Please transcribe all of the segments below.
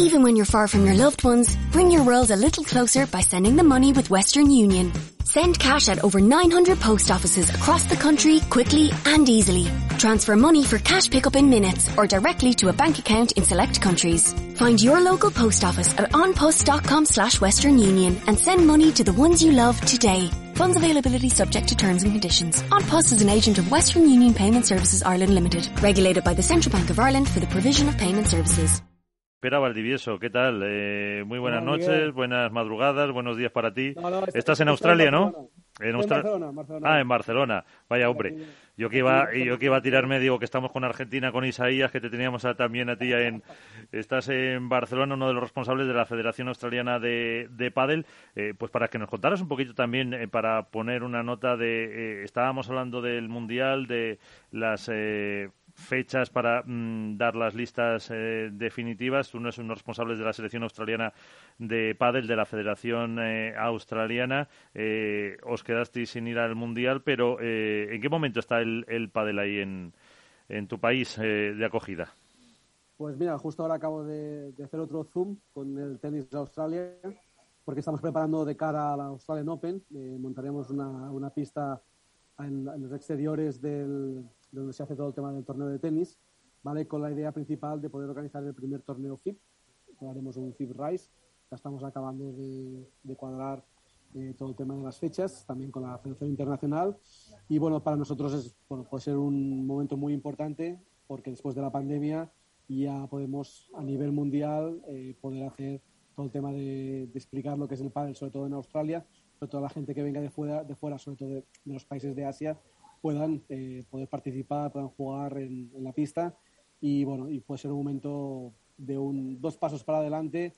Even when you're far from your loved ones, bring your world a little closer by sending the money with Western Union. Send cash at over 900 post offices across the country quickly and easily. Transfer money for cash pickup in minutes or directly to a bank account in select countries. Find your local post office at onpost.com slash Western Union and send money to the ones you love today. Funds availability subject to terms and conditions. OnPost is an agent of Western Union Payment Services Ireland Limited, regulated by the Central Bank of Ireland for the provision of payment services. Espera Valdivieso, ¿qué tal? Eh, muy buenas Hola, noches, Miguel. buenas madrugadas, buenos días para ti. No, no, está- Estás en Australia, en ¿no? En Austra- Barcelona, en Barcelona. Ah, en Barcelona. Vaya hombre. Yo que iba, yo que iba a tirarme, digo que estamos con Argentina, con Isaías, que te teníamos a- también a ti en. Estás en Barcelona, uno de los responsables de la Federación Australiana de, de Pádel. Eh, pues para que nos contaras un poquito también, eh, para poner una nota de. eh, estábamos hablando del Mundial, de las. Fechas para mm, dar las listas eh, definitivas. Uno de los responsables de la selección australiana de pádel de la Federación eh, Australiana. Eh, os quedasteis sin ir al Mundial, pero eh, ¿en qué momento está el, el pádel ahí en, en tu país de acogida? Pues mira, justo ahora acabo de, hacer otro Zoom con el tenis de Australia, porque estamos preparando de cara a la Australian Open. Montaremos una, una pista en, los exteriores del, de donde se hace todo el tema del torneo de tenis, ¿vale? Con la idea principal de poder organizar el primer torneo FIP. Haremos un FIP Rise. Ya estamos acabando de, de cuadrar eh, todo el tema de las fechas, también con la Federación Internacional. Y bueno, para nosotros es, bueno, puede ser un momento muy importante porque después de la pandemia ya podemos a nivel mundial eh, poder hacer todo el tema de, de explicar lo que es el pádel, sobre todo en Australia, sobre todo la gente que venga de fuera, de fuera sobre todo de, de los países de Asia, puedan eh, poder participar, puedan jugar en, la pista y bueno, y puede ser un momento de un, dos pasos para adelante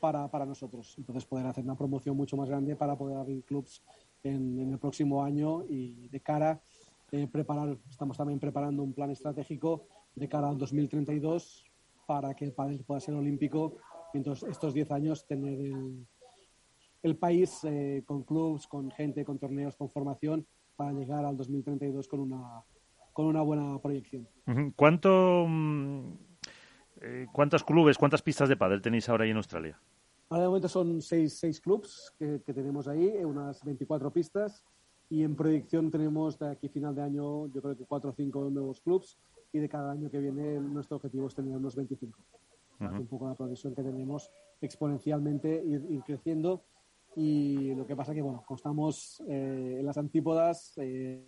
para, para nosotros. Entonces poder hacer una promoción mucho más grande para poder abrir clubs en, en el próximo año y de cara eh, preparar, estamos también preparando un plan estratégico de cara al 2032 para que el pádel pueda ser olímpico y estos 10 años tener el, el país eh, con clubs, con gente, con torneos, con formación para llegar al 2032 con una, con una buena proyección. ¿Cuánto, mm, eh, ¿Cuántos clubes, cuántas pistas de pádel tenéis ahora ahí en Australia? Ahora de momento son seis, seis clubs que, que tenemos ahí, eh, unas 24 pistas y en proyección tenemos de aquí final de año yo creo que cuatro o cinco nuevos clubs y de cada año que viene nuestro objetivo es tener unos 25. O sea, que Un poco la progresión que tenemos exponencialmente ir, ir creciendo y lo que pasa que bueno, como estamos eh, en las antípodas eh,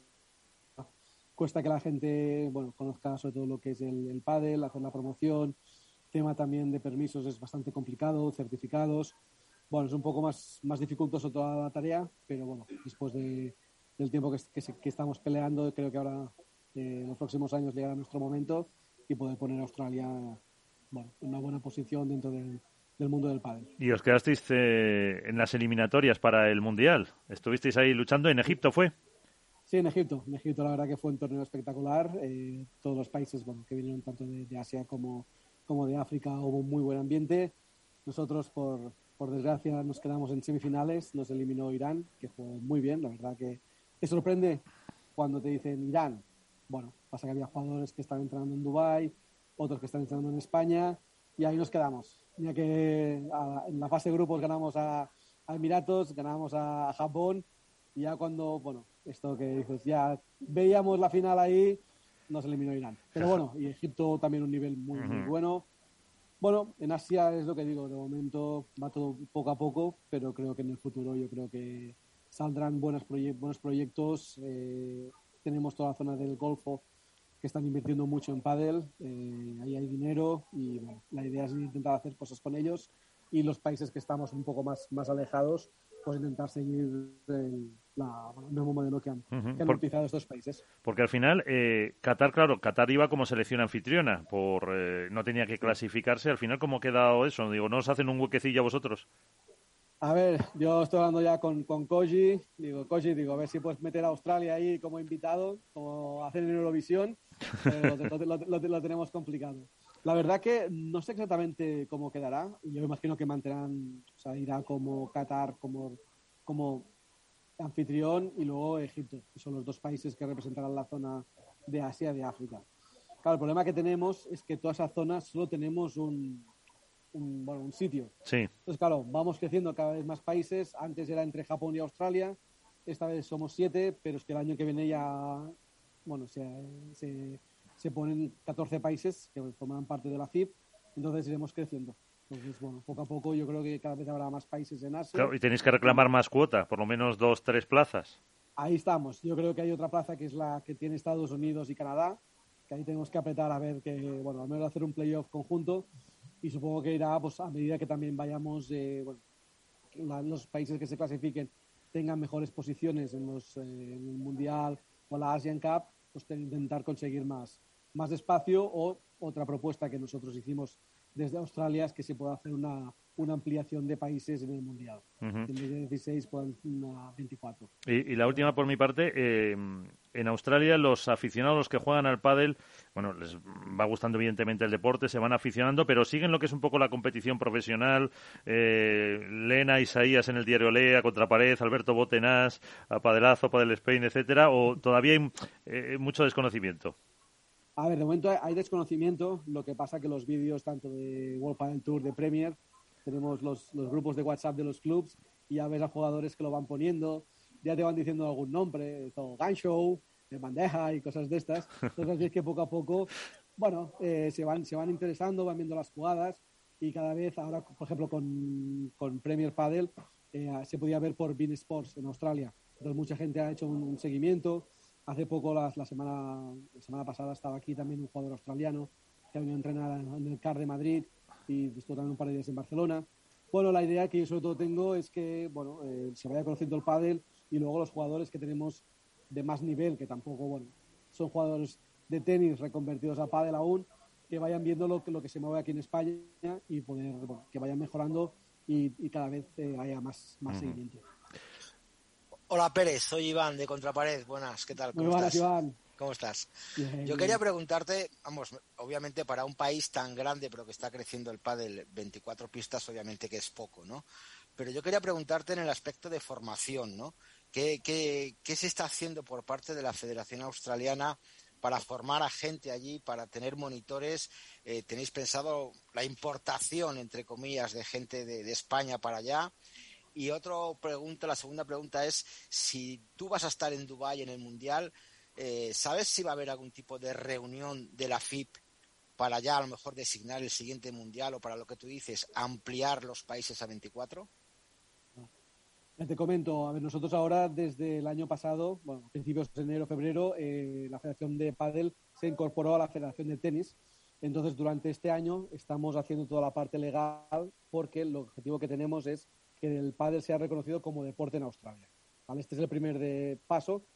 cuesta que la gente bueno, conozca sobre todo lo que es el, el pádel, hacer la promoción, tema también de permisos es bastante complicado, certificados. Bueno, es un poco más, más dificultoso toda la tarea, pero bueno, después de, del tiempo que, que, que estamos peleando, creo que ahora eh, en los próximos años llegará nuestro momento y poder poner a Australia bueno, en una buena posición dentro del, del mundo del pádel. Y os quedasteis eh, en las eliminatorias para el Mundial. Estuvisteis ahí luchando en Egipto, ¿fue? Sí, en Egipto. En Egipto la verdad que fue un torneo espectacular. Eh, todos los países bueno, que vinieron tanto de, de Asia como, como de África hubo un muy buen ambiente. Nosotros, por, por desgracia, nos quedamos en semifinales. Nos eliminó Irán, que fue muy bien. La verdad que te sorprende cuando te dicen Irán. Bueno, pasa que había jugadores que están entrando en Dubái, otros que están entrando en España, y ahí nos quedamos. Ya que a- en la fase de grupos ganamos a, a Emiratos, ganamos a, a Japón, y ya cuando, bueno, esto que dices, ya veíamos la final ahí, nos eliminó Irán. Pero bueno, y Egipto también un nivel muy, muy bueno. Bueno, en Asia es lo que digo, de momento va todo poco a poco, pero creo que en el futuro yo creo que saldrán buenos, proye- buenos proyectos. eh, tenemos toda la zona del Golfo que están invirtiendo mucho en pádel, eh, ahí hay dinero y bueno, la idea es intentar hacer cosas con ellos y los países que estamos un poco más, más alejados, pues intentar seguir el, la, el mismo modelo que han, que han utilizado estos países. Porque al final, eh, Qatar, claro, Qatar iba como selección anfitriona, por eh, no tenía que clasificarse. Al final, ¿cómo ha quedado eso? Digo, ¿no os hacen un huequecillo a vosotros? A ver, yo estoy hablando ya con, con Koji. Digo, Koji, digo, a ver si puedes meter a Australia ahí como invitado, como hacen en Eurovisión. Pero lo, lo, lo, tenemos complicado. La verdad que no sé exactamente cómo quedará. Yo imagino que mantendrán, o sea, irá como Qatar, como, como anfitrión y luego Egipto, que son los dos países que representarán la zona de Asia y de África. Claro, el problema que tenemos es que toda esa zona solo tenemos un, un, bueno, un sitio. Sí. Entonces, claro, vamos creciendo cada vez más países. Antes era entre Japón y Australia. Esta vez somos siete, pero es que el año que viene ya, bueno, se, se, se ponen 14 países que forman parte de la FIP. Entonces iremos creciendo. Entonces, bueno, poco a poco yo creo que cada vez habrá más países en Asia. Claro, y tenéis que reclamar más cuota, por lo menos dos, tres plazas. Ahí estamos. Yo creo que hay otra plaza que es la que tiene Estados Unidos y Canadá, que ahí tenemos que apretar a ver que, bueno, al menos hacer un playoff conjunto y supongo que irá pues, a medida que también vayamos, eh, bueno, la, los países que se clasifiquen tengan mejores posiciones en, los, eh, en el Mundial o la Asian Cup, pues intentar conseguir más, más espacio o otra propuesta que nosotros hicimos desde Australia es que se pueda hacer una, una ampliación de países en el Mundial. Uh -huh. De 16 puedan a 24. Y, y, la última por mi parte, eh, en Australia los aficionados los que juegan al pádel, bueno, les va gustando evidentemente el deporte, se van aficionando, pero siguen lo que es un poco la competición profesional. Eh, Lena, Isaías en el diario Lea, Contrapared, Alberto Botenás, a Padelazo, Padel Spain, etcétera, o todavía hay eh, mucho desconocimiento. A ver, de momento hay desconocimiento, lo que pasa que los vídeos tanto de World Padel Tour, de Premier, tenemos los, los, grupos de WhatsApp de los clubs y ya ves a jugadores que lo van poniendo, ya te van diciendo algún nombre, todo Gun Show, de bandeja y cosas de estas. Entonces es que poco a poco, bueno, eh, se, van, se van interesando, van viendo las jugadas y cada vez ahora, por ejemplo, con, con Premier Padel eh, se podía ver por Bean Sports en Australia. Entonces mucha gente ha hecho un, un seguimiento. Hace poco, la, la, semana, la semana pasada, estaba aquí también un jugador australiano que ha venido a entrenar en el CAR de Madrid y estuvo también un par de días en Barcelona. Bueno, la idea que yo sobre todo tengo es que bueno, eh, se vaya conociendo el pádel y luego los jugadores que tenemos de más nivel, que tampoco bueno, son jugadores de tenis reconvertidos a pádel aún, que vayan viendo lo que, lo que se mueve aquí en España y poder, bueno, que vayan mejorando y, y cada vez eh, haya más, más uh -huh. seguimiento. Hola Pérez, soy Iván de Contrapared. Buenas, ¿qué tal? ¿Cómo Muy buenas, estás? Iván. ¿Cómo estás? Bien, Yo quería preguntarte, vamos, obviamente para un país tan grande, pero que está creciendo el pádel, 24 pistas, obviamente que es poco, ¿no? Pero yo quería preguntarte en el aspecto de formación, ¿no? ¿Qué, qué, qué se está haciendo por parte de la Federación Australiana para formar a gente allí, para tener monitores? Eh, ¿Tenéis pensado la importación, entre comillas, de gente de, de España para allá? Y otra pregunta, la segunda pregunta es si tú vas a estar en Dubái en el Mundial, eh, ¿sabes si va a haber algún tipo de reunión de la FIP para ya a lo mejor designar el siguiente Mundial o para lo que tú dices, ampliar los países a 24? Ya te comento, a ver, nosotros ahora desde el año pasado, bueno, principios de enero, febrero, eh, la Federación de Padel se incorporó a la Federación de Tenis. Entonces, durante este año estamos haciendo toda la parte legal porque el objetivo que tenemos es que el pádel sea reconocido como deporte en Australia. Este es el primer de paso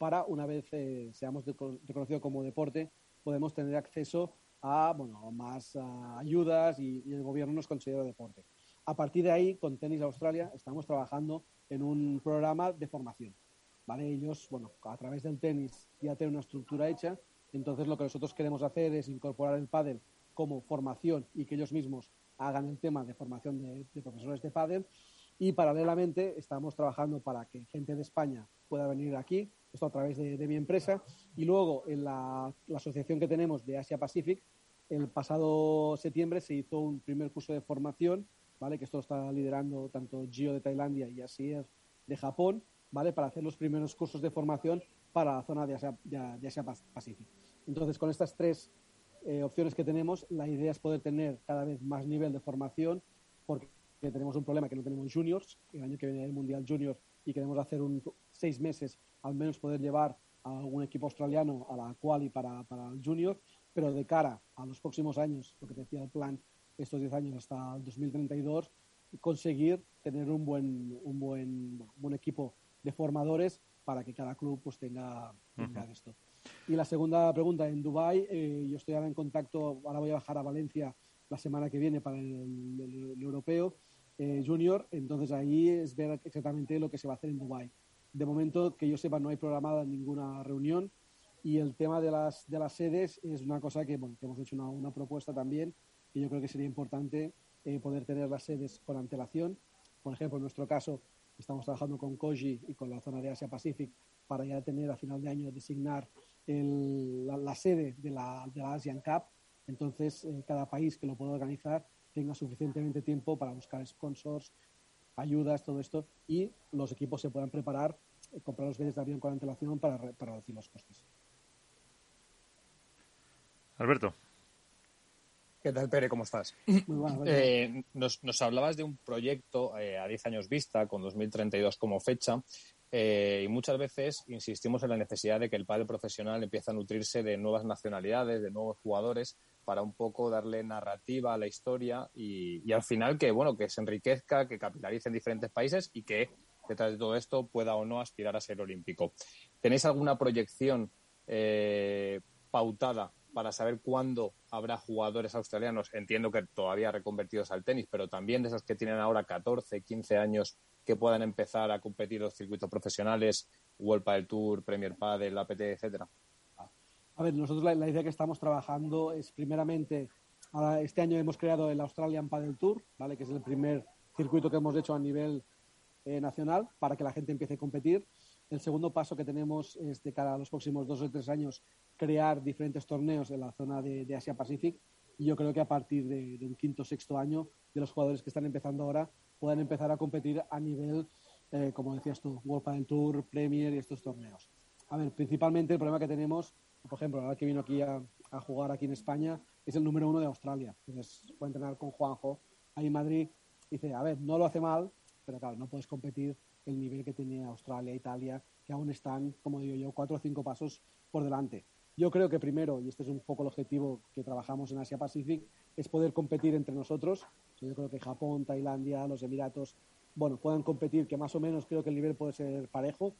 para, una vez eh, seamos de, reconocido como deporte, podemos tener acceso a bueno, más uh, ayudas y, y, el gobierno nos considera deporte. A partir de ahí, con Tenis Australia, estamos trabajando en un programa de formación. ¿vale? Ellos, bueno, a través del tenis ya tienen una estructura hecha, entonces lo que nosotros queremos hacer es incorporar el pádel como formación y que ellos mismos hagan el tema de formación de, de profesores de pádel y paralelamente estamos trabajando para que gente de España pueda venir aquí, esto a través de, mi empresa, y luego en la, asociación que tenemos de Asia Pacific, el pasado septiembre se hizo un primer curso de formación, ¿vale? que esto lo está liderando tanto Gio de Tailandia y Asier de Japón, ¿vale? para hacer los primeros cursos de formación para la zona de Asia, de Asia Pacific. Entonces, con estas tres eh, opciones que tenemos, la idea es poder tener cada vez más nivel de formación, porque tenemos un problema que no tenemos juniors, el año que viene el Mundial Junior y queremos hacer un seis meses, al menos poder llevar a algún equipo australiano a la quali para, para el junior, pero de cara a los próximos años, lo que te decía el plan estos 10 años hasta el 2032 conseguir tener un buen, un buen, buen equipo de formadores para que cada club pues tenga, esto. Y la segunda pregunta, en Dubai eh, yo estoy ahora en contacto, ahora voy a bajar a Valencia la semana que viene para el, europeo eh, junior, entonces ahí es ver exactamente lo que se va a hacer en Dubai. De momento, que yo sepa, no hay programada ninguna reunión y el tema de las, de las sedes es una cosa que, bueno, que hemos hecho una, una propuesta también y yo creo que sería importante eh, poder tener las sedes con antelación. Por ejemplo, en nuestro caso, estamos trabajando con Koji y con la zona de Asia-Pacific para ya tener a final de año designar la, sede de la, de la Asian Cup. Entonces, eh, cada país que lo pueda organizar tenga suficientemente tiempo para buscar sponsors, ayudas, todo esto, y los equipos se puedan preparar, eh, comprar los billetes de avión con antelación para, para reducir los costes. Alberto. ¿Qué tal, Pere? ¿Cómo estás? Eh, nos, hablabas de un proyecto eh, a 10 años vista, con 2032 como fecha, eh, y muchas veces insistimos en la necesidad de que el padre profesional empiece a nutrirse de nuevas nacionalidades, de nuevos jugadores, para un poco darle narrativa a la historia y, al final que, bueno, que se enriquezca, que capitalice en diferentes países y que detrás de todo esto pueda o no aspirar a ser olímpico. ¿Tenéis alguna proyección pautada para saber cuándo habrá jugadores australianos, entiendo que todavía reconvertidos al tenis, pero también de esos que tienen ahora 14, 15 años que puedan empezar a competir los circuitos profesionales, World Padel Tour, Premier Padel, APT, etcétera? A ver, nosotros la, idea que estamos trabajando es primeramente, este año hemos creado el Australian Padel Tour, ¿vale? que es el primer circuito que hemos hecho a nivel eh, nacional para que la gente empiece a competir. El segundo paso que tenemos es de cara a los próximos dos o tres años crear diferentes torneos en la zona de, Asia Pacific y yo creo que a partir de, un quinto o sexto año de los jugadores que están empezando ahora puedan empezar a competir a nivel, eh, como decías tú, World Padel Tour, Premier y estos torneos. A ver, principalmente el problema que tenemos, por ejemplo, ahora que vino aquí a, jugar aquí en España, es el número uno de Australia. Entonces, puede entrenar con Juanjo ahí en Madrid. Dice, a ver, no lo hace mal, pero claro, no puedes competir el nivel que tiene Australia, Italia, que aún están, como digo yo, cuatro o cinco pasos por delante. Yo creo que primero, y este es un poco el objetivo que trabajamos en Asia Pacific, es poder competir entre nosotros. Yo creo que Japón, Tailandia, los Emiratos, bueno, puedan competir, que más o menos creo que el nivel puede ser parejo.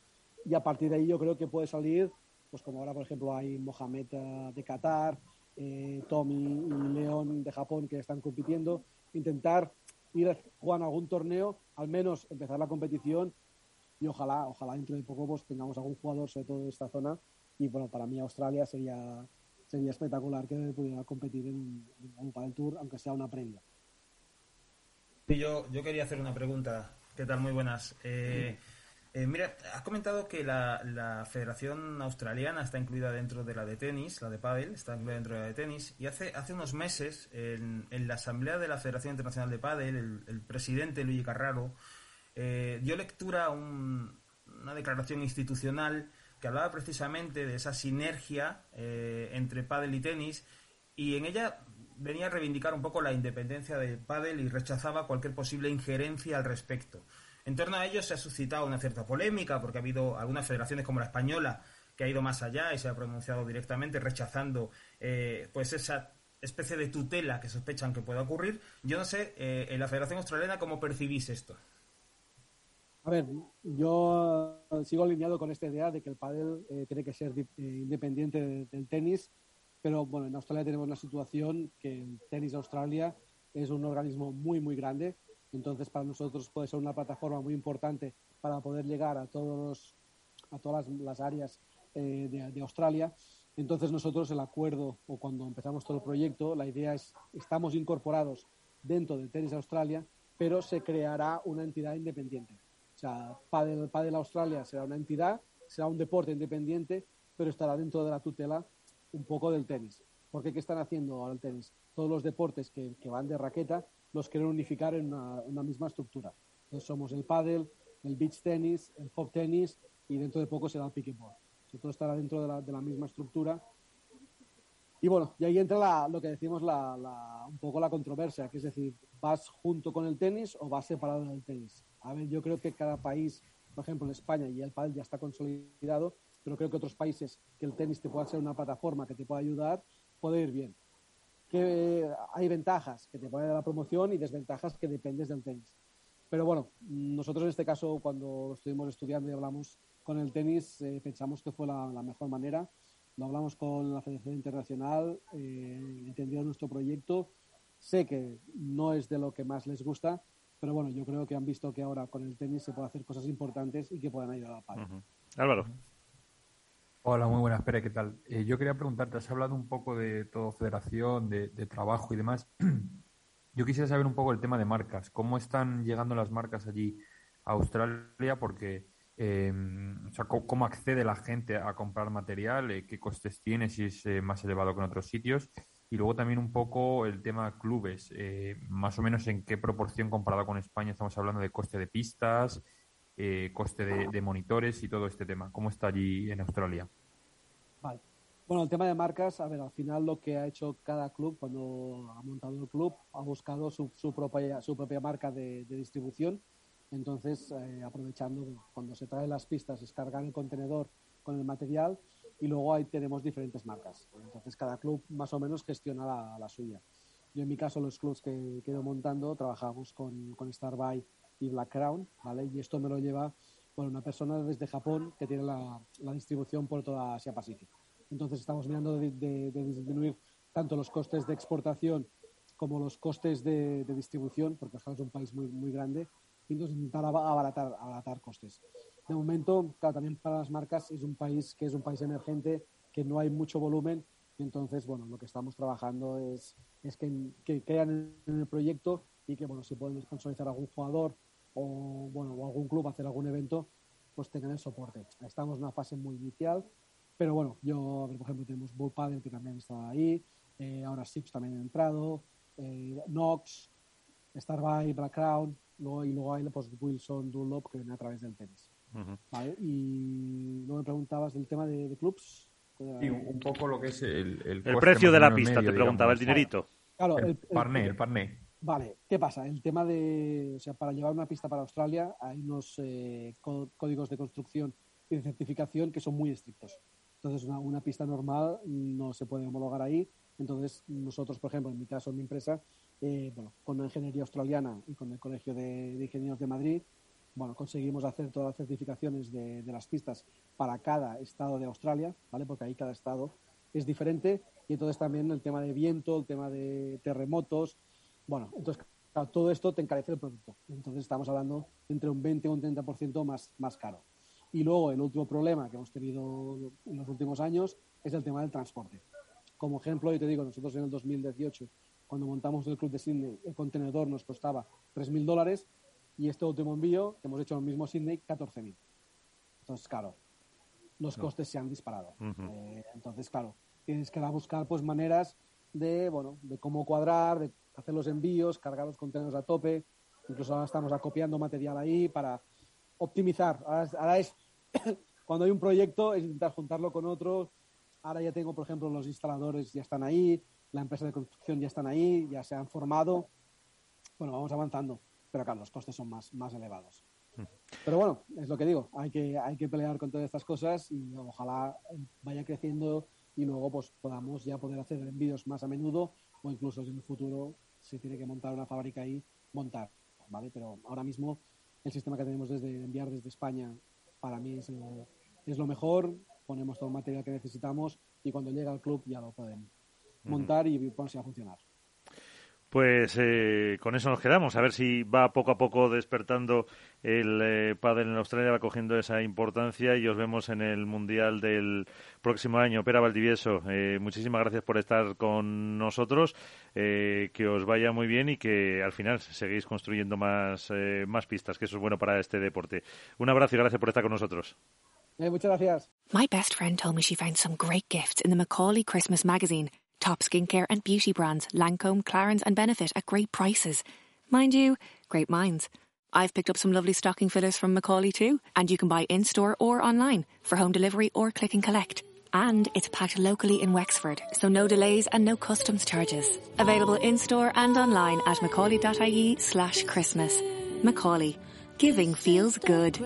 Y a partir de ahí yo creo que puede salir, pues como ahora por ejemplo hay Mohamed eh, de Qatar, eh, Tommy y León de Japón que están compitiendo, intentar ir a jugar algún torneo, al menos empezar la competición y ojalá, ojalá dentro de poco pues, tengamos algún jugador, sobre todo de esta zona. Y bueno, para mí Australia sería, sería espectacular que pudiera competir en, un Padel Tour, aunque sea una previa. Yo, yo quería hacer una pregunta. ¿Qué tal? Muy buenas. Eh, eh, mira, has comentado que la, Federación Australiana está incluida dentro de la de tenis, la de pádel, está incluida dentro de la de tenis, y hace, hace unos meses, en, la Asamblea de la Federación Internacional de Pádel, el, presidente Luigi Carraro eh, dio lectura a una declaración institucional que hablaba precisamente de esa sinergia eh, entre pádel y tenis, y en ella venía a reivindicar un poco la independencia del pádel y rechazaba cualquier posible injerencia al respecto. En torno a ello se ha suscitado una cierta polémica porque ha habido algunas federaciones como la española que ha ido más allá y se ha pronunciado directamente rechazando eh, pues esa especie de tutela que sospechan que pueda ocurrir. Yo no sé, eh, en la Federación Australiana, ¿cómo percibís esto? A ver, yo sigo alineado con esta idea de que el pádel eh, tiene que ser independiente del tenis, pero bueno, en Australia tenemos una situación que el tenis Australia es un organismo muy, muy grande entonces, para nosotros puede ser una plataforma muy importante para poder llegar a, todos a todas las, áreas eh, de, Australia. Entonces, nosotros el acuerdo o cuando empezamos todo el proyecto, la idea es, estamos incorporados dentro de Tenis Australia, pero se creará una entidad independiente. O sea, Padel, Padel Australia será una entidad, será un deporte independiente, pero estará dentro de la tutela un poco del tenis. Porque ¿qué están haciendo ahora el tenis? Todos los deportes que van de raqueta los quieren unificar en una, misma estructura. Entonces somos el paddle, el beach tennis, el hop tennis y dentro de poco será el pickleball. Todo estará dentro de la, misma estructura. Y bueno, y ahí entra lo que decimos la, un poco la controversia, que es decir, ¿vas junto con el tenis o vas separado del tenis? A ver, yo creo que cada país, por ejemplo en España y el pádel ya está consolidado, pero creo que otros países que el tenis te pueda ser una plataforma que te pueda ayudar, puede ir bien. Que hay ventajas que te ponen a la promoción y desventajas que dependes del tenis. Pero bueno, nosotros en este caso, cuando estuvimos estudiando y hablamos con el tenis, eh, pensamos que fue la, mejor manera. Lo hablamos con la Federación Internacional, eh, entendieron nuestro proyecto. Sé que no es de lo que más les gusta, pero bueno, yo creo que han visto que ahora con el tenis se puede hacer cosas importantes y que pueden ayudar a la Álvaro. Hola, muy buenas, Pere, ¿qué tal? Eh, yo quería preguntarte, has hablado un poco de todo federación, de, trabajo y demás. Yo quisiera saber un poco el tema de marcas. ¿Cómo están llegando las marcas allí a Australia? Porque, eh, o sea, ¿cómo, accede la gente a comprar material? Eh, ¿Qué costes tiene? Si es más elevado que en otros sitios. Y luego también un poco el tema clubes. más o menos en qué proporción comparado con España estamos hablando de coste de pistas, eh, coste de, monitores y todo este tema. ¿Cómo está allí en Australia? Bueno, el tema de marcas, a ver, al final lo que ha hecho cada club cuando ha montado el club, ha buscado su, propia, su propia marca de, distribución. Entonces, eh, aprovechando cuando se traen las pistas, es cargar el contenedor con el material y luego ahí tenemos diferentes marcas. Entonces, cada club más o menos gestiona la, suya. Yo, en mi caso, los clubs que, que he ido montando, trabajamos con, con Starbuy y Black Crown, ¿vale? Y esto me lo lleva bueno, una persona desde Japón que tiene la, la distribución por toda Asia Pacífico. Entonces estamos mirando de, de, disminuir tanto los costes de exportación como los costes de, de distribución, porque es un país muy, muy grande, y entonces intentar abaratar, abaratar costes. De momento, claro, también para las marcas es un país que es un país emergente, que no hay mucho volumen, y entonces, bueno, lo que estamos trabajando es, es que, que crean en el proyecto y que, bueno, si pueden sponsorizar a algún jugador o, bueno, o algún club hacer algún evento, pues tengan el soporte. Estamos en una fase muy inicial, pero bueno, yo, por ejemplo, tenemos Bull Paddle que también está ahí, eh, ahora Sips también ha entrado, eh, Nox, Starbuy, Black Crown, luego, y luego hay pues, Wilson, Dunlop que viene a través del tenis. ¿Vale? Y luego me preguntabas del tema de, clubs. Sí, un poco lo que es el, el, precio de la pista, te preguntaba, el dinerito. Claro, el, parné, el parné. Vale, ¿qué pasa? El tema de, o sea, para llevar una pista para Australia hay unos eh, códigos de construcción y de certificación que son muy estrictos. Entonces, una, pista normal no se puede homologar ahí. Entonces, nosotros, por ejemplo, en mi caso, en mi empresa, eh, bueno, con la ingeniería australiana y con el Colegio de, Ingenieros de Madrid, bueno, conseguimos hacer todas las certificaciones de, de, las pistas para cada estado de Australia, ¿vale? Porque ahí cada estado es diferente y entonces también el tema de viento, el tema de terremotos, bueno, entonces todo esto te encarece el producto. Entonces estamos hablando entre un 20 o un 30% más, más caro. Y luego el último problema que hemos tenido en los últimos años es el tema del transporte. Como ejemplo, yo te digo, nosotros en el 2018, cuando montamos el Club de Sydney, el contenedor nos costaba 3.000 dólares y este último envío que hemos hecho en el mismo Sydney, 14.000. Entonces, claro, los costes se han disparado. Eh, entonces, claro, tienes que buscar pues maneras de, bueno, de cómo cuadrar, de hacer los envíos, cargar los contenedores a tope. Incluso ahora estamos acopiando material ahí para optimizar. Ahora, es, cuando hay un proyecto, es intentar juntarlo con otros. Ahora ya tengo, por ejemplo, los instaladores ya están ahí, la empresa de construcción ya están ahí, ya se han formado. Bueno, vamos avanzando, pero claro, los costes son más, más elevados. Mm. Pero bueno, es lo que digo, hay que, hay que pelear con todas estas cosas y ojalá vaya creciendo y luego pues podamos ya poder hacer envíos más a menudo o incluso en el futuro se tiene que montar una fábrica ahí, montar, ¿vale? Pero ahora mismo el sistema que tenemos desde enviar desde España para mí es, es lo mejor, ponemos todo el material que necesitamos y cuando llega al club ya lo pueden montar y ponerse a funcionar. Pues eh, con eso nos quedamos, a ver si va poco a poco despertando el eh, pádel en Australia, va cogiendo esa importancia y os vemos en el Mundial del próximo año. Pera Valdivieso, eh, muchísimas gracias por estar con nosotros, eh, que os vaya muy bien y que al final seguís construyendo más, eh, más pistas, que eso es bueno para este deporte. Un abrazo y gracias por estar con nosotros. Eh, muchas gracias. My best friend told me she found some great gifts in the Macaulay Christmas magazine. Top skincare and beauty brands, Lancome, Clarins and Benefit at great prices. Mind you, great minds. I've picked up some lovely stocking fillers from Macaulay too, and you can buy in-store or online for home delivery or click and collect. And it's packed locally in Wexford, so no delays and no customs charges. Available in-store and online at macaulay.ie slash Christmas. Macaulay. Giving feels good.